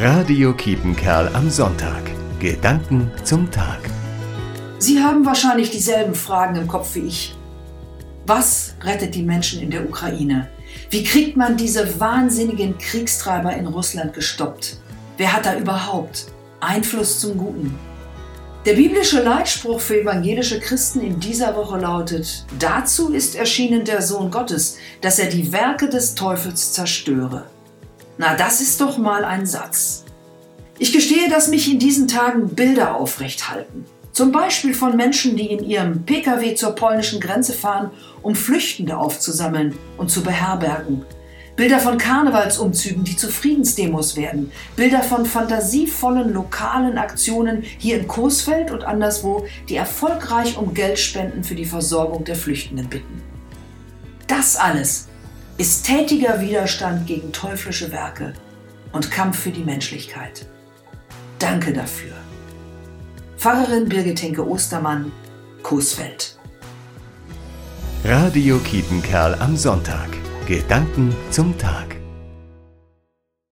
Radio Kiepenkerl am Sonntag. Gedanken zum Tag. Sie haben wahrscheinlich dieselben Fragen im Kopf wie ich. Was rettet die Menschen in der Ukraine? Wie kriegt man diese wahnsinnigen Kriegstreiber in Russland gestoppt? Wer hat da überhaupt Einfluss zum Guten? Der biblische Leitspruch für evangelische Christen in dieser Woche lautet, dazu ist erschienen der Sohn Gottes, dass er die Werke des Teufels zerstöre. Na, das ist doch mal ein Satz. Ich gestehe, dass mich in diesen Tagen Bilder aufrecht halten. Zum Beispiel von Menschen, die in ihrem Pkw zur polnischen Grenze fahren, um Flüchtende aufzusammeln und zu beherbergen. Bilder von Karnevalsumzügen, die zu Friedensdemos werden. Bilder von fantasievollen lokalen Aktionen hier in Coesfeld und anderswo, die erfolgreich um Geldspenden für die Versorgung der Flüchtenden bitten. Das alles ist tätiger Widerstand gegen teuflische Werke und Kampf für die Menschlichkeit. Danke dafür. Pfarrerin Birgit Henke Ostermann, Coesfeld. Radio Kiepenkerl am Sonntag. Gedanken zum Tag.